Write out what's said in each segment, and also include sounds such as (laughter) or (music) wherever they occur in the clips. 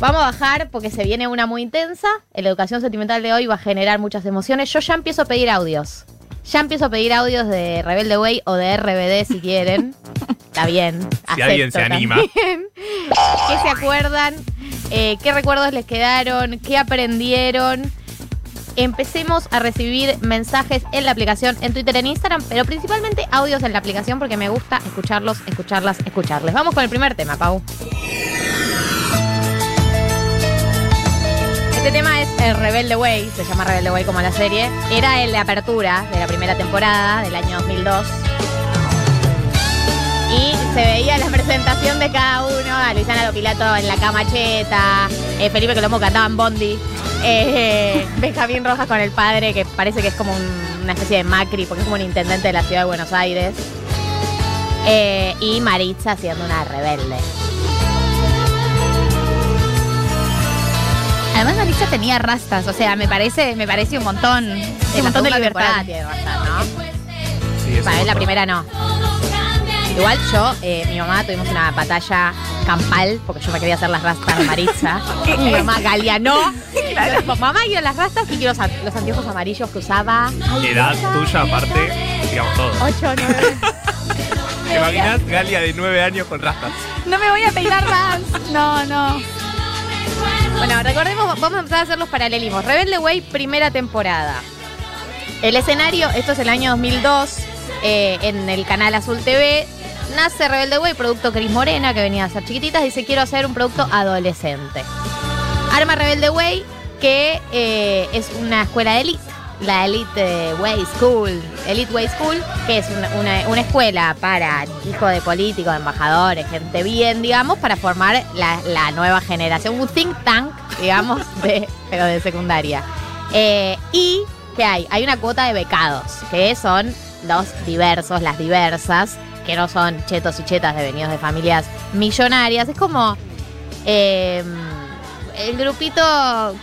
Vamos a bajar porque se viene una muy intensa. La educación sentimental de hoy va a generar muchas emociones. Yo ya empiezo a pedir audios. Ya empiezo a pedir audios de Rebelde Way o de RBD si quieren. (laughs) Está bien. Si alguien se anima. también. ¿Qué se acuerdan? Eh, ¿Qué recuerdos les quedaron? ¿Qué aprendieron? Empecemos a recibir mensajes en la aplicación, en Twitter, en Instagram, pero principalmente audios en la aplicación porque me gusta escucharlos, escucharlas, escucharles. Vamos con el primer tema, Pau. Este tema es el Rebelde Way, se llama Rebelde Way como la serie. Era el de apertura de la primera temporada del año 2002. Y se veía la presentación de cada uno, a Luisana Lopilato en la camacheta, eh, Felipe Colombo cantaba en Bondi, eh, (laughs) Benjamín Rojas con el padre, que parece que es como un- una especie de Macri, porque es como un intendente de la ciudad de Buenos Aires. Eh, y Maritza siendo una rebelde. Tenía rastas, o sea, me parece, me parece un montón, un montón de libertad. tiene ¿no? Sí, Para ver, la primera no. Igual yo, eh, mi mamá, tuvimos una batalla campal, porque yo me quería hacer las rastas de Maritza. (laughs) mi mamá, Galia, no. Mamá, quiero las rastas y quiero los, los anteojos amarillos que usaba. Edad tuya, aparte, digamos todo. 8, 9. ¿Te imaginas Galia de 9 años con rastas? No me voy a peinar más. No, no. Bueno, recordemos, vamos a empezar a hacer los paralelismos. Rebelde Way, primera temporada. El escenario, esto es el año 2002, eh, en el canal Azul TV. Nace Rebelde Way, producto Cris Morena, que venía a hacer chiquititas, dice quiero hacer un producto adolescente. Arma Rebelde Way, que eh, es una escuela de elite, la Elite Way School, Elite Way School, que es una, una- escuela para hijos de políticos, embajadores, gente bien, digamos, para formar la, la nueva generación, un think tank, digamos, (laughs) de, pero de secundaria. Eh, y, ¿qué hay? Hay una cuota de becados, que son los diversos, las diversas, que no son chetos y chetas devenidos de familias millonarias. Es como eh, el grupito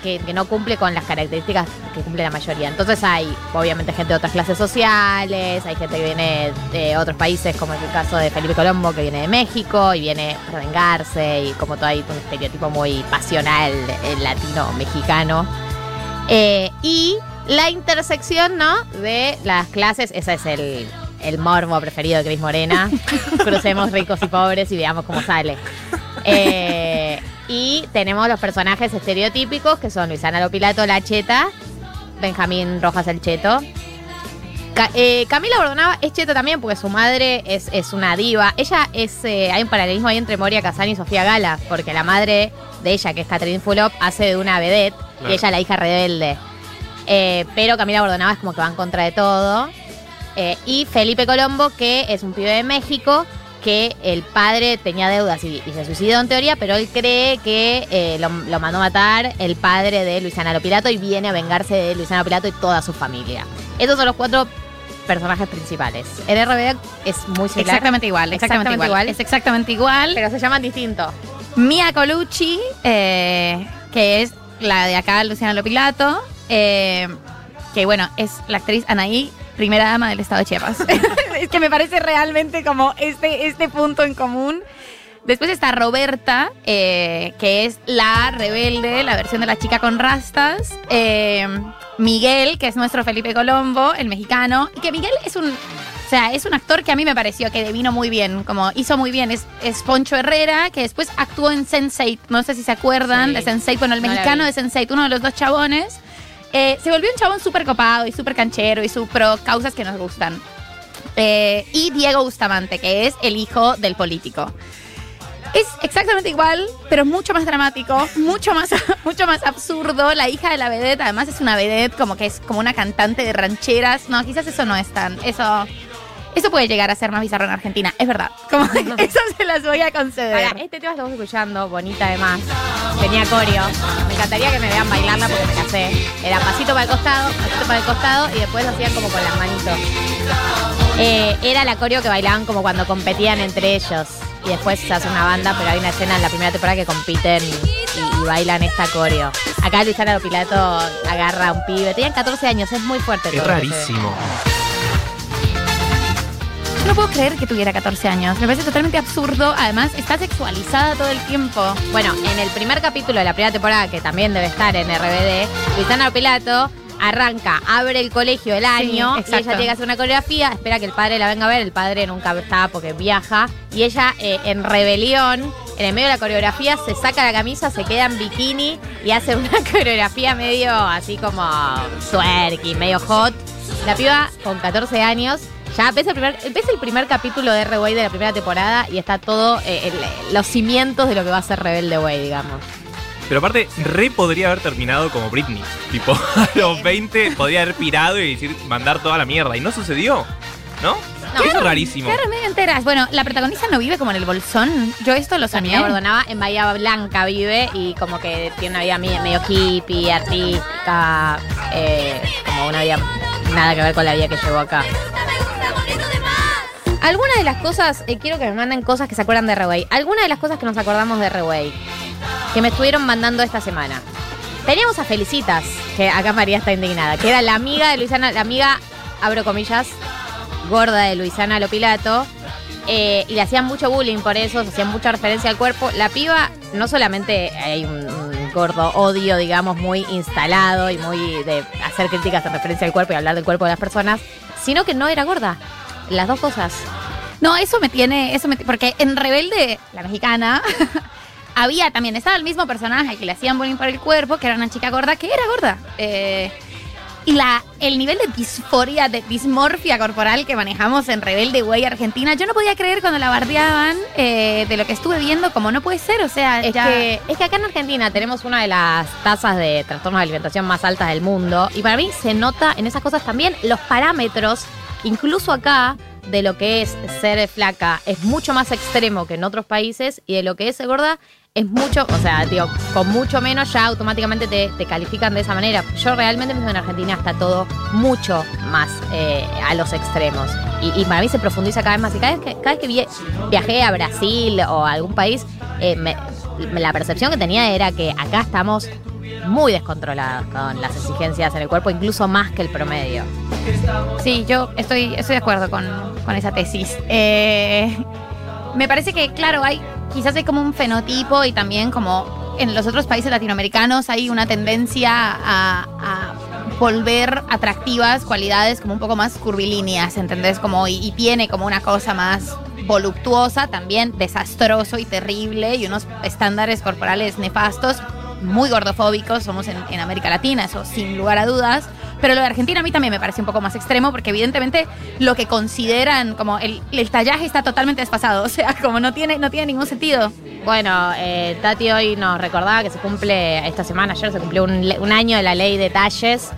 que, que no cumple con las características que cumple la mayoría. Entonces hay, obviamente, gente de otras clases sociales, hay gente que viene de otros países, como es el caso de Felipe Colombo, que viene de México y viene a vengarse, y como todo hay un estereotipo muy pasional eh, latino-mexicano. Eh, y la intersección, ¿no? De las clases, ese es el, el morbo preferido de Cris Morena. (laughs) Crucemos ricos y pobres y veamos cómo sale. Eh, y tenemos los personajes estereotípicos que son Luisana Lopilato, la cheta, Benjamín Rojas el cheto. Ca- eh, Camila Bordonaba es cheta también porque su madre es, es una diva. Ella es. eh, hay un paralelismo ahí entre Moria Kazan y Sofía Gala, porque la madre de ella, que es Catherine Fulop, hace de una vedette Claro. y ella la hija rebelde. Eh, pero Camila Bordonaba es como que va en contra de todo. Y Felipe Colombo, que es un pibe de México, que el padre tenía deudas y, y se suicidó en teoría, pero él cree que eh, lo, lo mandó a matar el padre de Luisana Lopilato y viene a vengarse de Luisana Lopilato y toda su familia. Esos son los cuatro personajes principales. En RBD es muy similar. Exactamente igual, exactamente, Exactamente igual. igual. Es exactamente igual. Pero se llaman distinto. Mia Colucci, eh, que es la de acá, Luciana Lopilato, eh, que bueno, es la actriz Anaí, primera dama del estado de Chiapas. (laughs) es que me parece realmente como este, este punto en común. Después está Roberta, eh, que es la rebelde, la versión de la chica con rastas. Eh, Miguel, que es nuestro Felipe Colombo, el mexicano. Y que Miguel es un. O sea, es un actor que a mí me pareció que devino muy bien, como hizo muy bien. Es, es Poncho Herrera, que después actuó en Sense8. No sé si se acuerdan Sí. de Sense8. Bueno, el mexicano de Sense8, uno de los dos chabones. Eh, se volvió un chabón súper copado y súper canchero y pro causas que nos gustan. Eh, y Diego Bustamante, que es el hijo del político. Es exactamente igual, pero mucho más dramático, mucho más, (laughs) mucho más absurdo. La hija de la vedette, además es una vedette como que es como una cantante de rancheras. No, quizás eso no es tan. Eso, eso puede llegar a ser más bizarro en Argentina, es verdad. Como (laughs) eso se las voy a conceder. Ahora, este tema estamos escuchando, bonita además. Tenía coreo. Me encantaría que me vean bailarla porque me la sé. Era pasito para el costado, pasito para el costado y después hacían como con las manitos. Eh, era la coreo que bailaban como cuando competían entre ellos. Y después se hace una banda, pero hay una escena en la primera temporada que compiten y, y bailan esta coreo. Acá Luisana Lopilato agarra a un pibe. Tenían 14 años, es muy fuerte. Es todo lo que No puedo creer que tuviera 14 años. Me parece totalmente absurdo. Además, está sexualizada todo el tiempo. Bueno, en el primer capítulo de la primera temporada, que también debe estar en RBD, Luisana Pilato arranca, abre el colegio el año y ella llega a hacer una coreografía, espera que el padre la venga a ver, el padre nunca está porque viaja y ella eh, en rebelión, en el medio de la coreografía, se saca la camisa, se queda en bikini y hace una (laughs) coreografía medio así como twerky, medio hot. La piba con 14 años ya ves el primer, ves el primer capítulo de R-Way de la primera temporada y está todo eh, el- los cimientos de lo que va a ser Rebelde Way, digamos. Pero aparte, re podría haber terminado como Britney. Tipo, (laughs) a los 20 podría haber pirado y decir, mandar toda la mierda. Y no sucedió. ¿No? No. Eso es rarísimo. Claro, medio enteras. Bueno, la protagonista no vive como en el bolsón. Yo esto lo soñé. Samira Bordonaba en Bahía Blanca vive y como que tiene una vida medio, medio hippie, artística, eh, como una vida nada que ver con la vida que llevó acá. Algunas de las cosas, eh, quiero que me manden cosas que se acuerdan de Reway. Algunas de las cosas que nos acordamos de Reway, que me estuvieron mandando esta semana. Teníamos a Felicitas, que acá María está indignada, que era la amiga de Luisana, la amiga, abro comillas, gorda de Luisana Lopilato. eh, y le hacían mucho bullying por eso, se hacían mucha referencia al cuerpo. La piba, no solamente hay un, un gordo odio, digamos, muy instalado y muy de hacer críticas en referencia al cuerpo y hablar del cuerpo de las personas, sino que no era gorda. Las dos cosas. No, eso me tiene, eso me, porque en Rebelde, la mexicana, (laughs) había también, estaba el mismo personaje que le hacían bullying por el cuerpo, que era una chica gorda, que era gorda. Eh, y la, el nivel de disforia, de dismorfia corporal que manejamos en Rebelde Güey Argentina, yo no podía creer cuando la bardeaban eh, de lo que estuve viendo, como no puede ser, o sea, Es ya- que, es que acá en Argentina tenemos una de las tasas de trastornos de alimentación más altas del mundo. Y para mí se nota en esas cosas también los parámetros, incluso acá, de lo que es ser flaca es mucho más extremo que en otros países y de lo que es ser gorda es mucho, o sea, digo, con mucho menos ya automáticamente te, te califican de esa manera. Yo realmente pienso en Argentina está todo mucho más eh, a los extremos. Y, para mí se profundiza cada vez más. Y cada vez que, cada vez que vi- viajé a Brasil o a algún país, eh, la percepción que tenía era que acá estamos muy descontrolados con las exigencias en el cuerpo, incluso más que el promedio. Sí, yo estoy, estoy de acuerdo con, con esa tesis. Eh, me parece que, claro, hay quizás hay como un fenotipo y también como en los otros países latinoamericanos hay una tendencia a, a volver atractivas cualidades como un poco más curvilíneas, ¿entendés? Como, y, y tiene como una cosa más voluptuosa, también desastroso y terrible y unos estándares corporales nefastos, muy gordofóbicos, somos en, América Latina, eso sin lugar a dudas. Pero lo de Argentina a mí también me parece un poco más extremo porque evidentemente lo que consideran como el, el tallaje está totalmente desfasado, (laughs) o sea, como no tiene, no tiene ningún sentido. Bueno, eh, Tati hoy nos recordaba que se cumple, esta semana, ayer se cumplió un, un año de la ley de talles,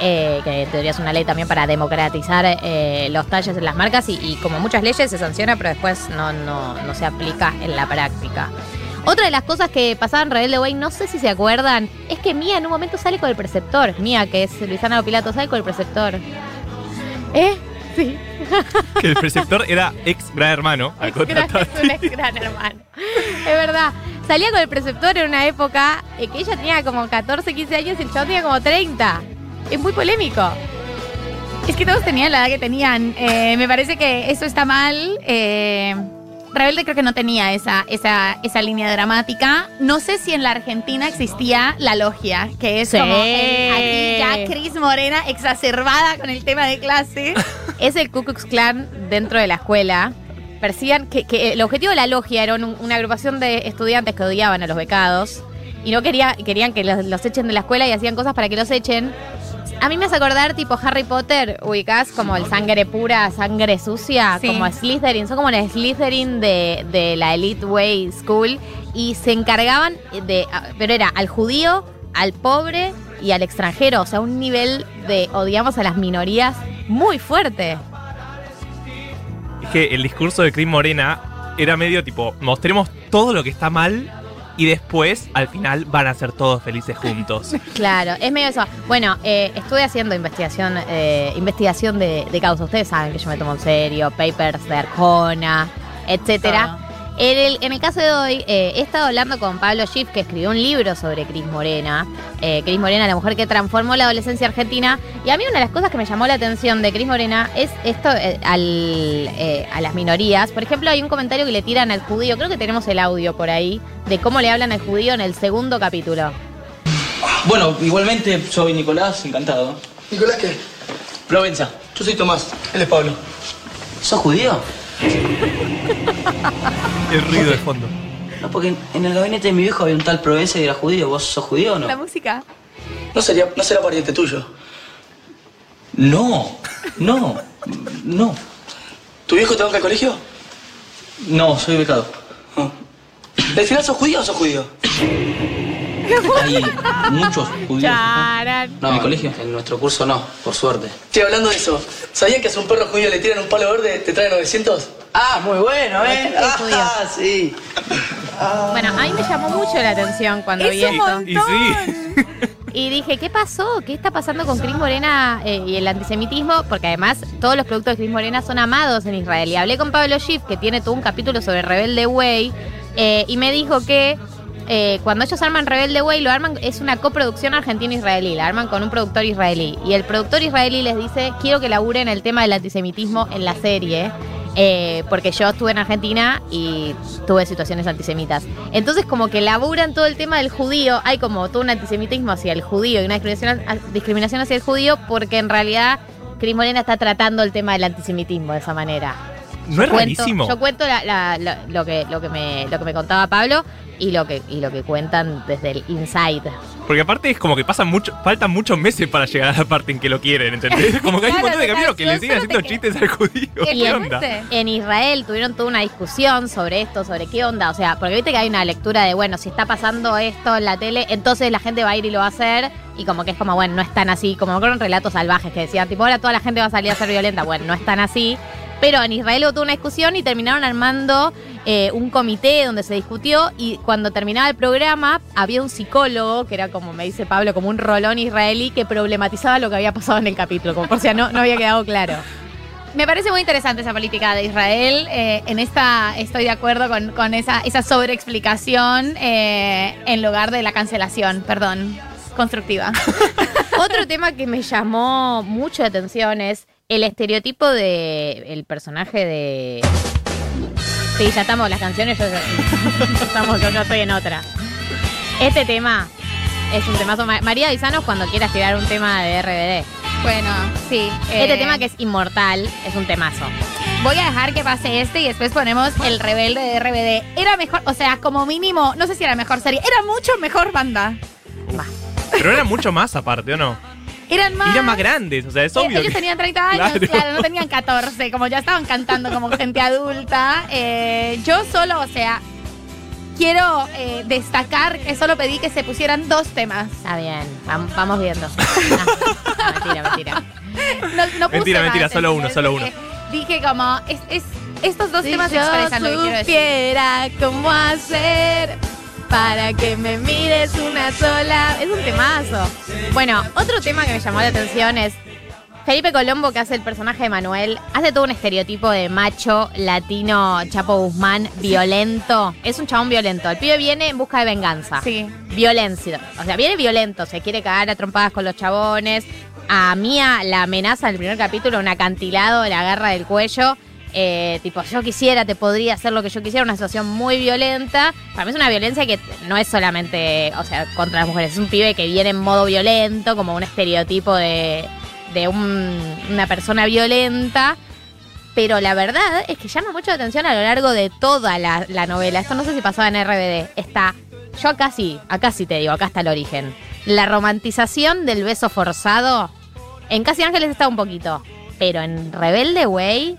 eh, que en teoría es una ley también para democratizar eh, los talles en las marcas y, y como muchas leyes se sanciona, pero después no, no, no se aplica en la práctica. Otra de las cosas que pasaba en Rebelde Way, no sé si se acuerdan, es que Mía en un momento sale con el preceptor. Mía, que es Luisana Pilato, sale con el preceptor. ¿Eh? Sí. (laughs) Que el preceptor era ex gran hermano. Al gran- contratar. es un ex gran hermano. Es verdad. Salía con el preceptor en una época eh, que ella tenía como 14, 15 años y el chavo tenía como 30. Es muy polémico. Es que todos tenían la edad que tenían. Eh, me parece que eso está mal. Eh, Rebelde creo que no tenía esa, esa, esa línea dramática. No sé si en la Argentina existía la logia, que es Sí. como el- aquí ya Cris Morena exacerbada con el tema de clase. (laughs) Es el Ku Klux Klan dentro de la escuela. Persigan que, que el objetivo de la logia era un- una agrupación de estudiantes que odiaban a los becados y no quería, querían que los, los echen de la escuela y hacían cosas para que los echen. A mí me hace acordar tipo Harry Potter, ubicás como el sangre pura, sangre sucia, Sí. como Slytherin, son como el Slytherin de, de la Elite Way School y se encargaban de, pero era al judío, al pobre y al extranjero, o sea, un nivel de odiamos a las minorías muy fuerte. Es que el discurso de Cris Morena era medio tipo, mostremos todo lo que está mal y después, al final, van a ser todos felices juntos. (laughs) Claro, es medio eso. Bueno, eh, estuve haciendo investigación, eh, investigación de, de causa. Ustedes saben que yo me tomo en serio, papers de Arjona, etcétera. En el, en el caso de hoy, eh, he estado hablando con Pablo Schiff, que escribió un libro sobre Cris Morena. Eh, Cris Morena, la mujer que transformó la adolescencia argentina. Y a mí una de las cosas que me llamó la atención de Cris Morena es esto eh, al, eh, a las minorías. Por ejemplo, hay un comentario que le tiran al judío, creo que tenemos el audio por ahí, de cómo le hablan al judío en el segundo capítulo. Bueno, igualmente soy Nicolás, encantado. ¿Nicolás qué? Provenza. Yo soy Tomás, él es Pablo. ¿Sos judío? (laughs) (laughs) El ruido de fondo. No, porque en, el gabinete de mi viejo había un tal Provenza y era judío. ¿Vos sos judío o no? La música. No sería, no será pariente tuyo. No, no, no. ¿Tu viejo te banca al colegio? No, soy becado. No. ¿Al final sos judío o sos judío? Hay muchos judíos. Charan. No, en mi colegio, en nuestro curso no, por suerte. Estoy hablando de eso. ¿Sabían que a un perro judío le tiran un palo verde te trae 900? Ah, muy bueno, ¿eh? (laughs) Ah, sí. Bueno, a mí me llamó mucho la atención cuando Es vi esto. Y sí. Y dije, ¿qué pasó? ¿Qué está pasando con Cris Morena eh, y el antisemitismo? Porque además todos los productos de Cris Morena son amados en Israel. Y hablé con Pablo Schiff, que tiene todo un capítulo sobre Rebelde Way, eh, y me dijo que eh, cuando ellos arman Rebelde Way, lo arman, es una coproducción argentino-israelí, la arman con un productor israelí. Y el productor israelí les dice, quiero que laburen el tema del antisemitismo en la serie. Eh, porque yo estuve en Argentina y tuve situaciones antisemitas. Entonces, como que laburan todo el tema del judío, hay como todo un antisemitismo hacia el judío y una discriminación, discriminación hacia el judío, porque en realidad Cris Morena está tratando el tema del antisemitismo de esa manera. ¿No es Cuento- rarísimo? Yo cuento la- la- la- lo, que, lo, que me, lo que me contaba Pablo y lo que, y lo que cuentan desde el inside. Porque aparte es como que pasan mucho, faltan muchos meses para llegar a la parte en que lo quieren, ¿entendés? (laughs) Como que hay un montón de camiones que le siguen haciendo te- chistes al judío. (laughs) ¿Qué en onda? En Israel tuvieron toda una discusión sobre esto, sobre qué onda. O sea, porque viste que hay una lectura de, bueno, si está pasando esto en la tele, entonces la gente va a ir y lo va a hacer. Y como que es como, bueno, no es tan así. Como con relatos salvajes que decían, tipo, ahora toda la gente va a salir a ser violenta. Bueno, no es tan así. Pero en Israel hubo toda una discusión y terminaron armando eh, un comité donde se discutió. Y cuando terminaba el programa, había un psicólogo, que era como me dice Pablo, como un rolón israelí, que problematizaba lo que había pasado en el capítulo. Como por si no, había quedado claro. Me parece muy interesante esa política de Israel. eh, en esta estoy de acuerdo con, con esa, esa sobreexplicación eh, en lugar de la cancelación, perdón, constructiva. (laughs) Otro tema que me llamó mucho la atención es el estereotipo de el personaje de. Sí, ya estamos, las canciones, yo, (laughs) estamos, yo, yo estoy en otra. Este tema es un temazo. Ma- María Disanos cuando quieras tirar un tema de RBD. Bueno, sí. Este eh, tema que es inmortal es un temazo. Voy a dejar que pase este y después ponemos el rebelde de RBD. Era mejor, o sea, como mínimo, no sé si era mejor serie, era mucho mejor banda. Pero era mucho más aparte, ¿o no? Eran más. Eran más grandes, o sea, es Eh, obvio. Ellos que- tenían 30 años, Claro. claro. no tenían 14, como ya estaban cantando como gente adulta. Eh, yo solo, o sea, quiero eh, destacar que solo pedí que se pusieran dos temas. Está bien, vam- vamos viendo. No, (laughs) mentira, mentira. No, no puse Mentira, más, mentira, solo uno, solo Porque Dije como, es, es- estos dos Si temas yo expresan lo que quiero decir. supiera cómo hacer para que me mires una sola. Es un temazo. Bueno, otro tema que me llamó la atención es Felipe Colombo, que hace el personaje de Manuel, hace todo un estereotipo de macho latino, Chapo Guzmán, violento. Es un chabón violento. El pibe viene en busca de venganza. Sí. Violencia. O sea, viene violento, se quiere cagar a trompadas con los chabones. A Mía la amenaza en el primer capítulo, un acantilado, la agarra del cuello. Eh, tipo, yo quisiera, te podría hacer lo que yo quisiera, una situación muy violenta. Para mí es una violencia que no es solamente, o sea, contra las mujeres, es un pibe que viene en modo violento, como un estereotipo de, de un- una persona violenta. Pero la verdad es que llama mucho la atención a lo largo de toda la, la novela. Esto no sé si pasaba en RBD. Está, yo acá sí, acá sí te digo, acá está el origen. La romantización del beso forzado. En Casi Ángeles está un poquito. Pero en Rebelde Way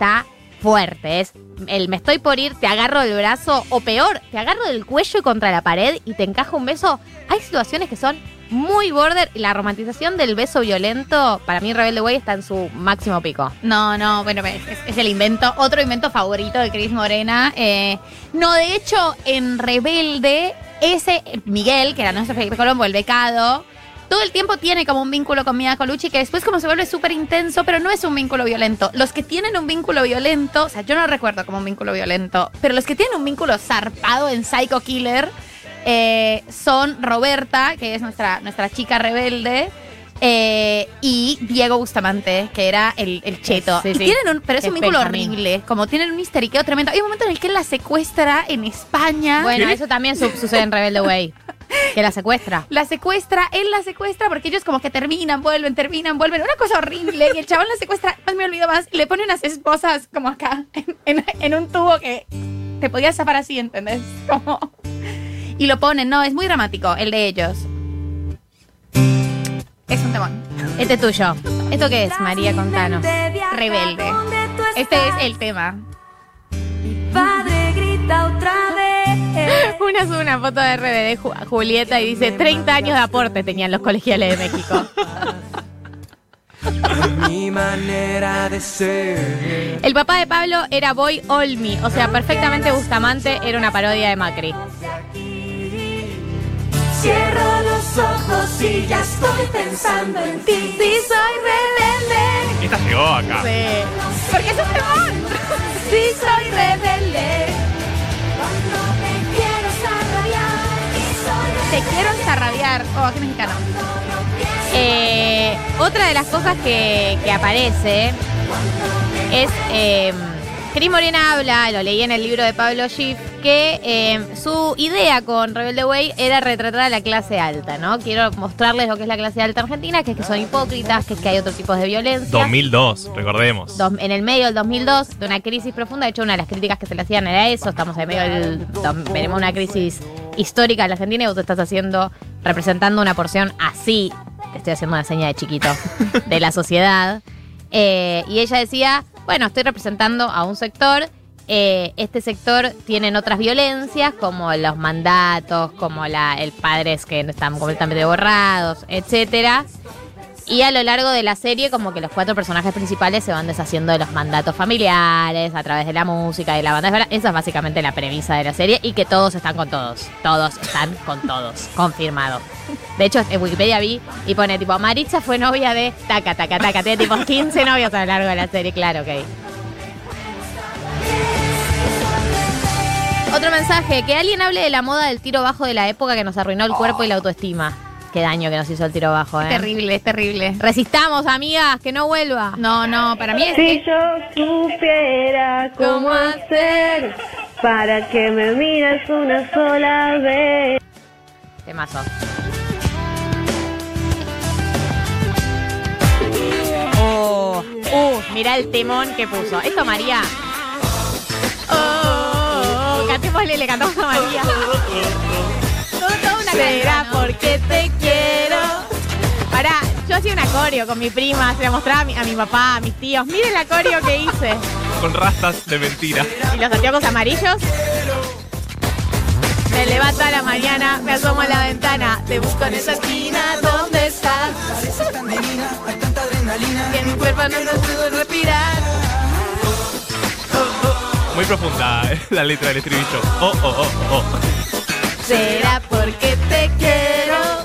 está fuerte. Es el me estoy por ir, te agarro del brazo. O peor, te agarro del cuello y contra la pared y te encajo un beso. Hay situaciones que son muy border. Y la romantización del beso violento, para mí Rebelde Way está en su máximo pico. No, no, bueno, es, el invento, otro invento favorito de Cris Morena. Eh, no, de hecho, en Rebelde, ese Miguel, que era nuestro Felipe Colombo, el becado, todo el tiempo tiene como un vínculo con Mia Colucci que después como se vuelve súper intenso, pero no es un vínculo violento. Los que tienen un vínculo violento, o sea, yo no recuerdo como un vínculo violento, pero los que tienen un vínculo zarpado en Psycho Killer eh, son Roberta, que es nuestra, nuestra chica rebelde. Eh, y Diego Bustamante, que era el, el cheto. Sí, Y sí. tienen un, pero es un vínculo Benjamín. horrible. Como tienen un histeriqueo tremendo. Hay un momento en el que él la secuestra en España. Bueno, eso también su- sucede en Rebelde Way. Que la secuestra. la secuestra, él la secuestra porque ellos como que terminan, vuelven, terminan, vuelven. Una cosa horrible. Y el chabón la secuestra, no me olvido más, y le pone unas esposas como acá, en, en- en un tubo que te podías zafar así, ¿entendés? Como... Y lo ponen, no, es muy dramático, el de ellos. Es un temón. Este es tuyo. ¿Esto qué es, María Contanos? Rebelde. Este es el tema. Padre grita otra vez. (laughs) Una sube una foto de RBD Ju- Julieta y dice 30 años de aporte tenían los colegiales de México. (laughs) mi manera de ser. El papá de Pablo era Boy Olmi, o sea, perfectamente Bustamante era una parodia de Macri. Cierro los ojos y ya estoy pensando en ti. Sí, soy rebelde. Esta llegó acá. Sí. Porque es un temón. Sí, soy rebelde. Cuando me quiero zarrabiar. Y soy Te quiero zarrabiar. Oh, qué mexicano. Eh, otra de las cosas que, que aparece es. Eh, Cris Morena habla, lo leí en el libro de Pablo Schiff, que eh, su idea con Rebelde Way era retratar a la clase alta, ¿no? Quiero mostrarles lo que es la clase alta argentina, que es que son hipócritas, que es que hay otros tipos de violencia. 2002, recordemos. Dos- en el medio del 2002, de una crisis profunda. De hecho, una de las críticas que se le hacían era eso. Estamos en medio del. Venimos una crisis histórica en la Argentina y vos te estás haciendo, representando una porción así. Te estoy haciendo una seña de chiquito de la sociedad. Eh, y ella decía: Bueno, estoy representando a un sector. eh, este sector tienen otras violencias como los mandatos, como la, el padres que están completamente borrados, etcétera. Y a lo largo de la serie, como que los cuatro personajes principales se van deshaciendo de los mandatos familiares a través de la música y la banda. Esa es básicamente la premisa de la serie y que todos están con todos. Todos están con todos. (laughs) Confirmado. De hecho, en Wikipedia vi y pone tipo, Maritza fue novia de taca, taca, taca. Tiene tipo 15 novios a lo largo de la serie. Claro, ok. Otro mensaje, que alguien hable de la moda del tiro bajo de la época que nos arruinó el cuerpo y la autoestima. Qué daño que nos hizo el tiro bajo, ¿eh? Terrible, es terrible. Resistamos, amigas, que no vuelva. No, no, para mí es. Si yo supiera cómo hacer para que me mires una sola vez. Temazo. Oh, uh, mirá el temón que puso. Esto María. Oh, oh, oh, cantémosle, le cantamos a María. Porque te quiero. Pará, yo hacía una coreo con mi prima, se la mostraba a mi, a mi papá, a mis tíos. Miren la coreo que hice. Con rastas de mentira. Y los anteojos amarillos. Me levanto a la mañana, me asomo a la ventana, te busco en esa esquina, ¿dónde estás? Que mi cuerpo no nos pudo respirar. Muy profunda eh, la letra del estribillo. Oh, oh, oh, oh. Será porque te quiero.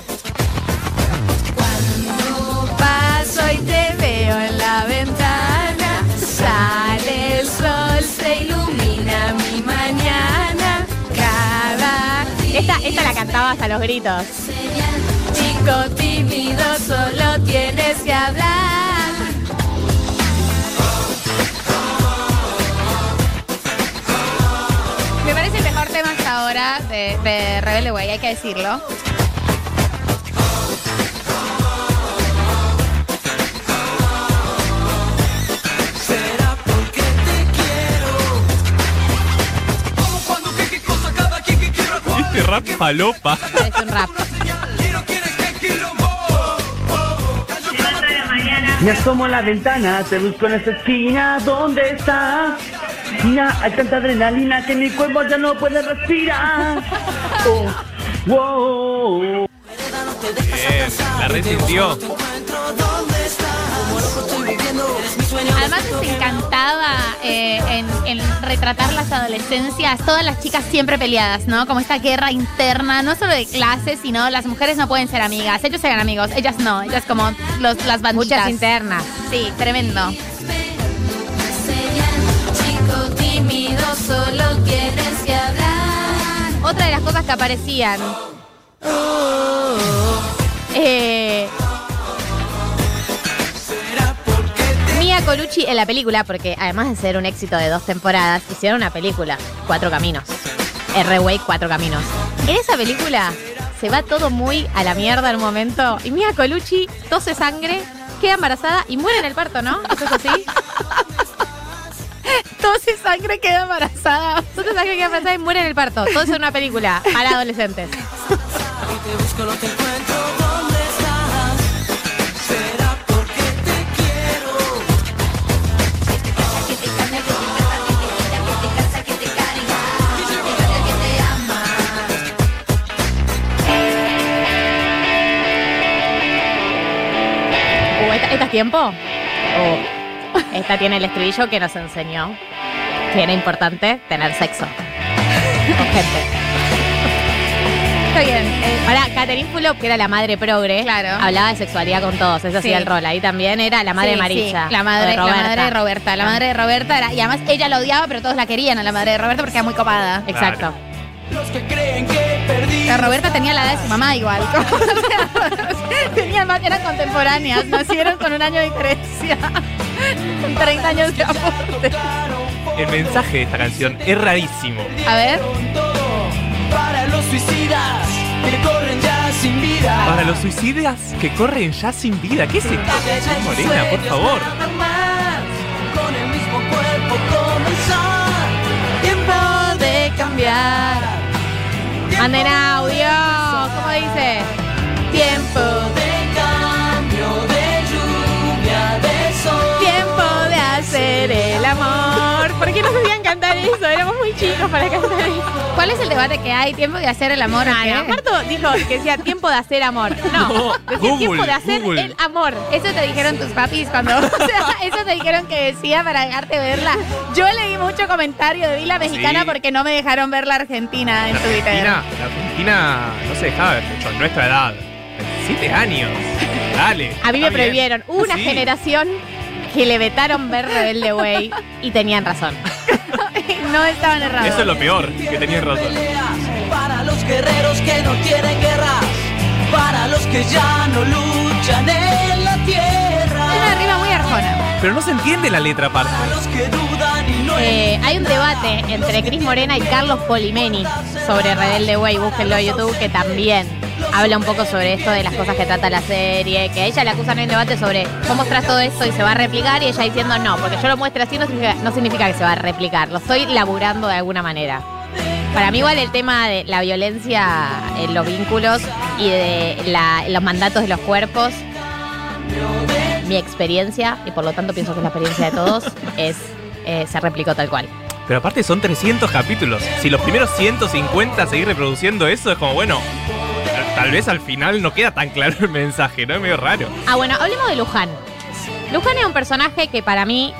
Cuando paso y te veo en la ventana, sale el sol, se ilumina mi mañana. Cada esta, esta la cantaba hasta los gritos. Chico tímido, solo tienes que hablar. Tema hasta ahora de, de Rebelde Way, hay que decirlo. Este rap palopa. Es un rap. Me asomo a la ventana, te busco en esa esquina, ¿dónde estás? Mira, hay tanta adrenalina que mi cuerpo ya no puede respirar. (laughs) Oh, wow. Bien, la resintió. Además se encantaba eh, en, en retratar las adolescencias, todas las chicas siempre peleadas, ¿no? Como esta guerra interna, no solo de clases, sino las mujeres no pueden ser amigas. Ellos eran amigos, ellas no, ellas como los, las banditas. Muchas internas. Sí, tremendo. Solo quieres que hablar. Otra de las cosas que aparecían. Eh, Mia Colucci en la película, porque además de ser un éxito de dos temporadas, hicieron una película, Cuatro Caminos. R-Way, Cuatro Caminos. En esa película se va todo muy a la mierda en un momento. Y Mia Colucci tose sangre, queda embarazada y muere en el parto, ¿no? ¿Eso es así? (laughs) Tose sangre queda embarazada. Tose sangre, queda embarazada y muere en el parto. Todo eso en una película para adolescentes. Uh, ¿esta, esta es tiempo? Uh, esta tiene el estribillo que nos enseñó que era importante tener sexo con gente. Está bien. eh, Para Catherine Fulop, que era la madre progre, Claro. hablaba de sexualidad con todos, eso Sí. hacía el rol. Ahí también era la madre sí, de Marilla. sí, la o madre, de la Roberta. madre de Roberta. La madre de Roberta era. Y además ella la odiaba, pero todos la querían a la madre de Roberta porque era muy copada. Exacto. La Roberta tenía la edad de su mamá igual. (laughs) O sea, (laughs) tenían más, eran contemporáneas, nacieron con un año de diferencia. Con 30 años de aporte. El mensaje de esta canción es rarísimo. A ver. Para los suicidas que corren ya sin vida. Para los suicidas que corren ya sin vida. ¿Qué es esto? Morena, por favor. Con el mismo cuerpo comenzar. Tiempo de cambiar. Manden audio. ¿Cómo dice? Tiempo hacer el amor. ¿Por qué nos hacían cantar eso? Éramos muy chicos para cantar eso. ¿Cuál es el debate que hay? ¿Tiempo de hacer el amor Ah, no, Marto dijo que decía tiempo de hacer amor. No, No, decía Google, tiempo de hacer Google. el amor. Eso te dijeron tus papis cuando. (laughs) O sea, eso te dijeron que decía para dejarte verla. Yo leí mucho comentario de vi la mexicana Sí. porque no me dejaron ver la argentina en La Twitter. Argentina, la Argentina no se dejaba ver mucho en nuestra edad. Siete años. Dale. A mí me bien. prohibieron una Sí. generación que le vetaron ver Rebelde Way y tenían razón. (laughs) no estaban errados. Eso es lo peor, que tenías razón. Para los guerreros que no quieren guerras. Para los que ya no luchan en la tierra. Es una rima muy arjona. Pero no se entiende la letra aparte. Eh, hay un debate entre Cris Morena y Carlos Polimeni sobre Rebelde Way, búsquenlo en YouTube, que también habla un poco sobre esto de las cosas que trata la serie, que a ella le acusan en un debate sobre cómo mostrás todo esto y se va a replicar, y ella diciendo no, porque yo lo muestre así no significa, no significa que se va a replicar, lo estoy laburando de alguna manera. Para mí igual el tema de la violencia en los vínculos y de la- los mandatos de los cuerpos, mi experiencia, y por lo tanto pienso que es la experiencia de todos, (laughs) es eh, se replicó tal cual. Pero aparte son 300 capítulos. Si los primeros 150 seguís reproduciendo eso, es como, bueno, tal- vez al final no queda tan claro el mensaje, ¿no? Es medio raro. Ah, bueno, hablemos de Luján. Luján es un personaje que para mí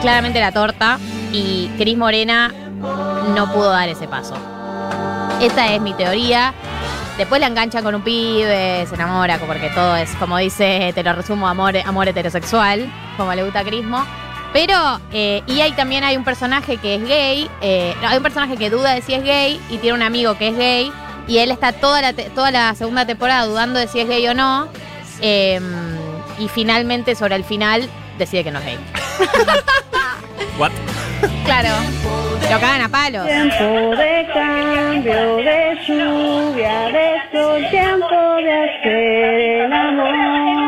claramente era torta y Cris Morena no pudo dar ese paso. Esa es mi teoría. Después la enganchan con un pibe, se enamora, porque todo es, como dice, te lo resumo, amor, amor heterosexual, como le gusta a Crismo. Pero, eh, y ahí también hay un personaje que es gay, eh, hay un personaje que duda de si es gay y tiene un amigo que es gay, y él está toda la, toda la segunda temporada dudando de si es gay o no, eh, y finalmente, sobre el final, decide que no es gay. (laughs) What? Claro. Lo cagan a palos. Tiempo de cambio, de lluvia, de sol, tiempo de hacer el amor.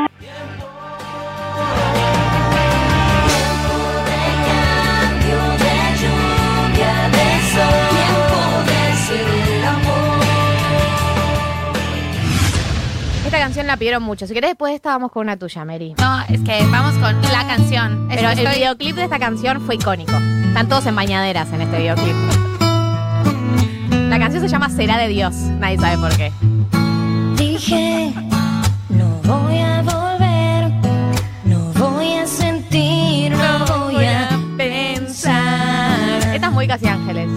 la pidieron mucho. Si querés, después estábamos con una tuya, Mary. No, es que vamos con la canción. Pero el videoclip de esta canción fue icónico. Están todos en bañaderas en este videoclip. La canción se llama Será de Dios. Nadie sabe por qué. Dije, no voy a volver, no voy a sentir, no, voy, a pensar. Esta muy casi ángeles.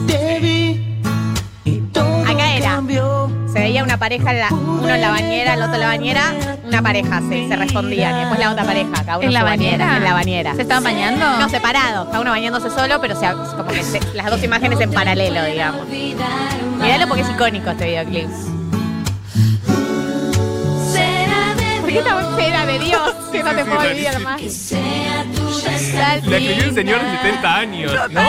Pareja, en la- uno en la bañera, el otro en la bañera, una pareja, se, se respondían. Y después la otra pareja, cada uno ¿En la su bañera? En la bañera. ¿Se estaban bañando? No, separados, cada uno bañándose solo, pero o sea, como que se- las dos imágenes en paralelo, digamos. Míralo porque es icónico este videoclip. ¿Por qué esta cera de Dios que no te puedo olvidar más? La escribió un señor de 70 años, ¿no?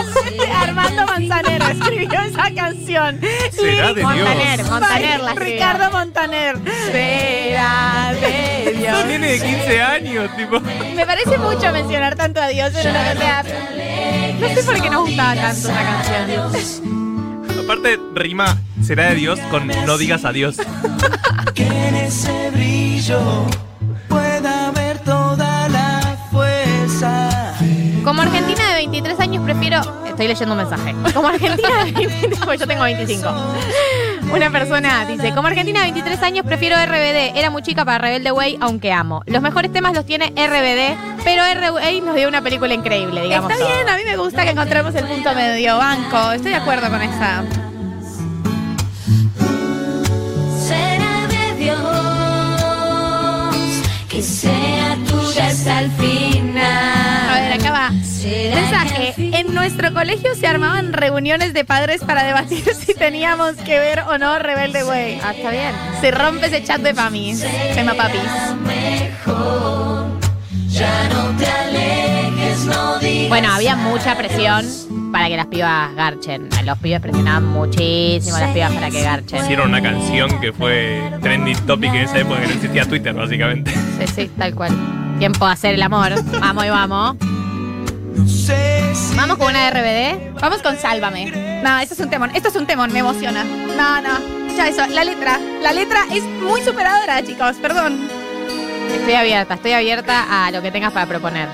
Armando Manzanero escribió esa canción. Será de Montaner, Dios. Montaner la escribió. Ricardo Montaner. Será de Dios. Un nene de 15 años, tipo. Me parece mucho mencionar tanto a Dios en una cosa. No sé por qué nos gustaba tanto esa canción. Aparte, rima será de Dios con no digas adiós. (laughs) Que en ese brillo años prefiero... Estoy leyendo un mensaje. Como argentina (laughs) de 23... Porque yo tengo 25. Una persona dice, como argentina de 23 años prefiero RBD. Era muy chica para Rebelde Way, aunque amo. Los mejores temas los tiene RBD, pero RBD nos dio una película increíble, digamos. Está todo. bien, a mí me gusta que encontremos el punto medio. Banco, estoy de acuerdo con esa. Será de Dios que sea tuya hasta el final. Mensaje. En nuestro colegio se armaban reuniones de padres para debatir (laughs) si teníamos que ver o no Rebelde Way. Ah, está bien. Se rompe ese chat de pamis. Tema papis. Ya no te alejes, no digas Bueno, había mucha presión para que las pibas garchen. Los pibes presionaban muchísimo a las pibas para que garchen. Hicieron una canción que fue trending topic en esa época que no existía Twitter, básicamente. Sí, sí, tal cual. Tiempo de hacer el amor. Vamos y vamos. Vamos con una RBD. Vamos con Sálvame. No, esto es un temón. Esto es un temón, me emociona. No, no. Ya eso, la letra. La letra es muy superadora, chicos. Perdón. Estoy abierta, estoy abierta a lo que tengas para proponer.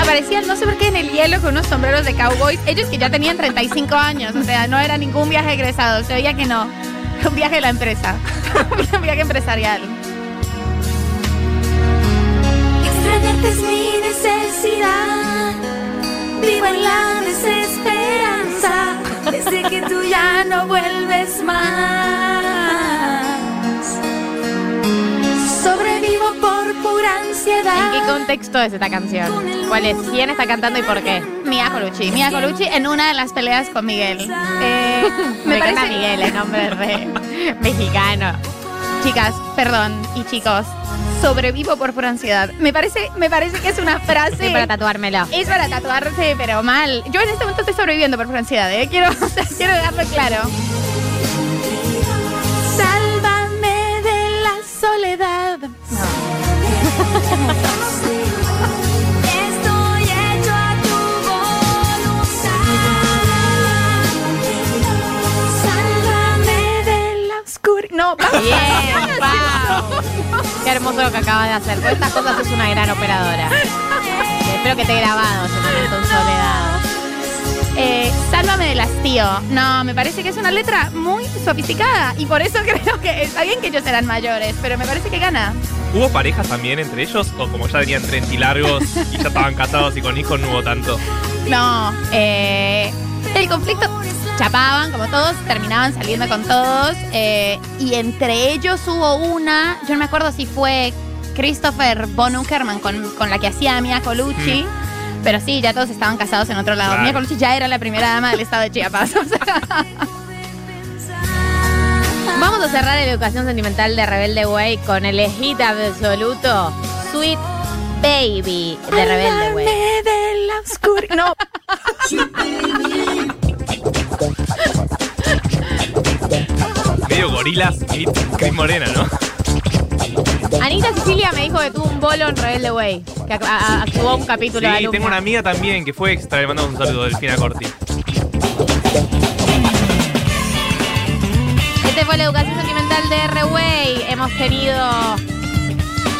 Aparecían, no sé por qué, en el hielo con unos sombreros de cowboys. Ellos que ya tenían 35 años. O sea, no era ningún viaje egresado. Se veía que no. (laughs) Un viaje de la empresa. (laughs) un viaje empresarial. Extrañarte es mi necesidad. Vivo en la desesperanza. Desde que tú ya no vuelves más. Sobrevivo por pura ansiedad. ¿En qué contexto es esta canción? ¿Cuál es? ¿Quién está cantando y por qué? Mia Colucci. Mia Colucci en una de las peleas con Miguel. Eh, (laughs) Me, me parece parece. Miguel, el nombre re (laughs) mexicano. Chicas, perdón, y chicos, sobrevivo por pura ansiedad. Me parece, me parece que es una frase. Sí, para tatuármelo. Es para tatuarse, pero mal. Yo en este momento estoy sobreviviendo por pura ansiedad, ¿eh? Quiero, (laughs) o sea, quiero dejarlo claro. Sálvame de la soledad. (laughs) Estoy hecho a tu voluntad. Sálvame De la oscuridad. No, vamos. Bien, wow. Qué hermoso lo que acabas de hacer. Por estas cosas es una gran operadora. Espero que te he grabado ese momento en soledad. Eh, sálvame del hastío. No, me parece que es una letra muy sofisticada y por eso (laughs) creo que está bien que ellos eran mayores, pero me parece que gana. ¿Hubo parejas también entre ellos? ¿O como ya tenían 30 y largos y ya estaban casados y con hijos no hubo tanto? No, eh, el conflicto chapaban como todos, terminaban saliendo con todos eh, y entre ellos hubo una, yo no me acuerdo si fue Christopher Von Uckerman con, con la que hacía Mia Colucci. Pero sí, ya todos estaban casados en otro lado. Claro. Mia Colucci ya era la primera dama del estado de Chiapas. o sea. (laughs) Vamos a cerrar la educación sentimental de Rebelde Way con el hit absoluto Sweet Baby de Rebelde Way. De la oscuridad. No, (laughs) Medio gorilas y Cris Morena, ¿no? Anita Sicilia me dijo que tuvo un bolo en Rebelde Way, que ac- a- actuó un capítulo de Sí, alumna. tengo una amiga también que fue extra. Le mandamos un saludo, Delfina Corti. Este fue la educación sentimental de R-Way. Hemos tenido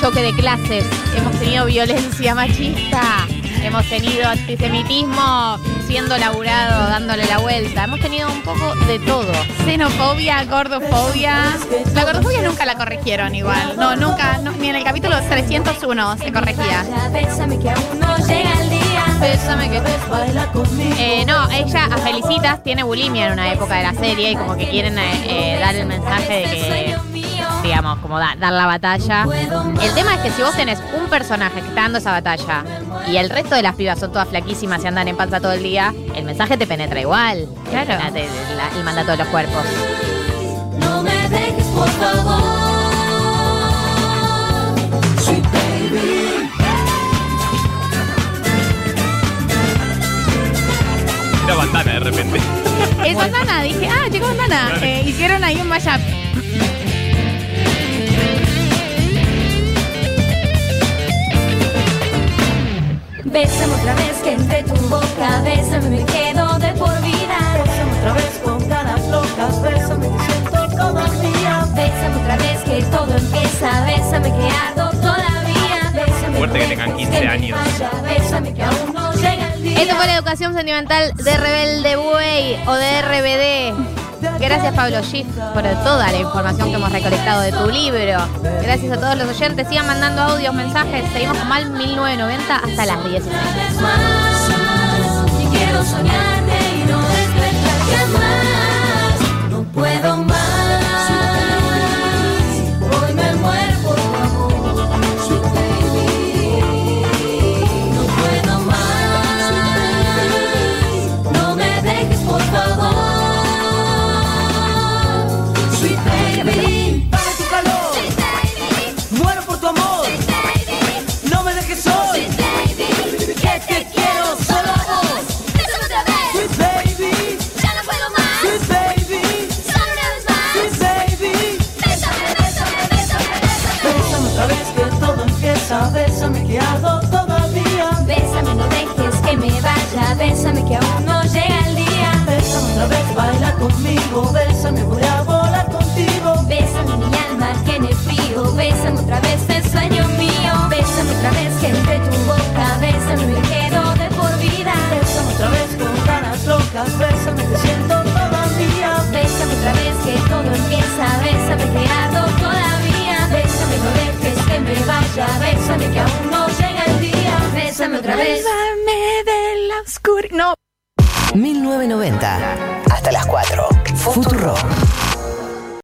choque de clases, hemos tenido violencia machista, hemos tenido antisemitismo siendo laburado, dándole la vuelta. Hemos tenido un poco de todo. xenofobia, gordofobia. La gordofobia nunca la corrigieron igual. No, nunca, no, ni en el capítulo 301 se corregía. Conmigo. Eh, no, ella a Felicitas tiene bulimia en una época de la serie y como que quieren eh, eh, dar el mensaje de que, digamos, como da- dar la batalla. El tema es que si vos tenés un personaje que está dando esa batalla y el resto de las pibas son todas flaquísimas y andan en panza todo el día, el mensaje te penetra igual. Claro. La- de- de- la- el mandato de los cuerpos. No me dejes, por favor. Era bandana de repente. Es bandana, dije, ah, llegó bandana. Eh, hicieron ahí un mashup. Que tengan dejes 15 me años. Esto fue la educación sentimental de Rebelde Buey o de RBD. Gracias Pablo Schiff por toda la información que hemos recolectado de tu libro. Gracias a todos los oyentes. Sigan mandando audios, mensajes. Seguimos con Mal 1990 hasta las 16. Me vaya. Bésame que aún no llega el día. Bésame otra vez. Sálvame de la oscuridad. No. 1990. Hasta las 4. Futuro.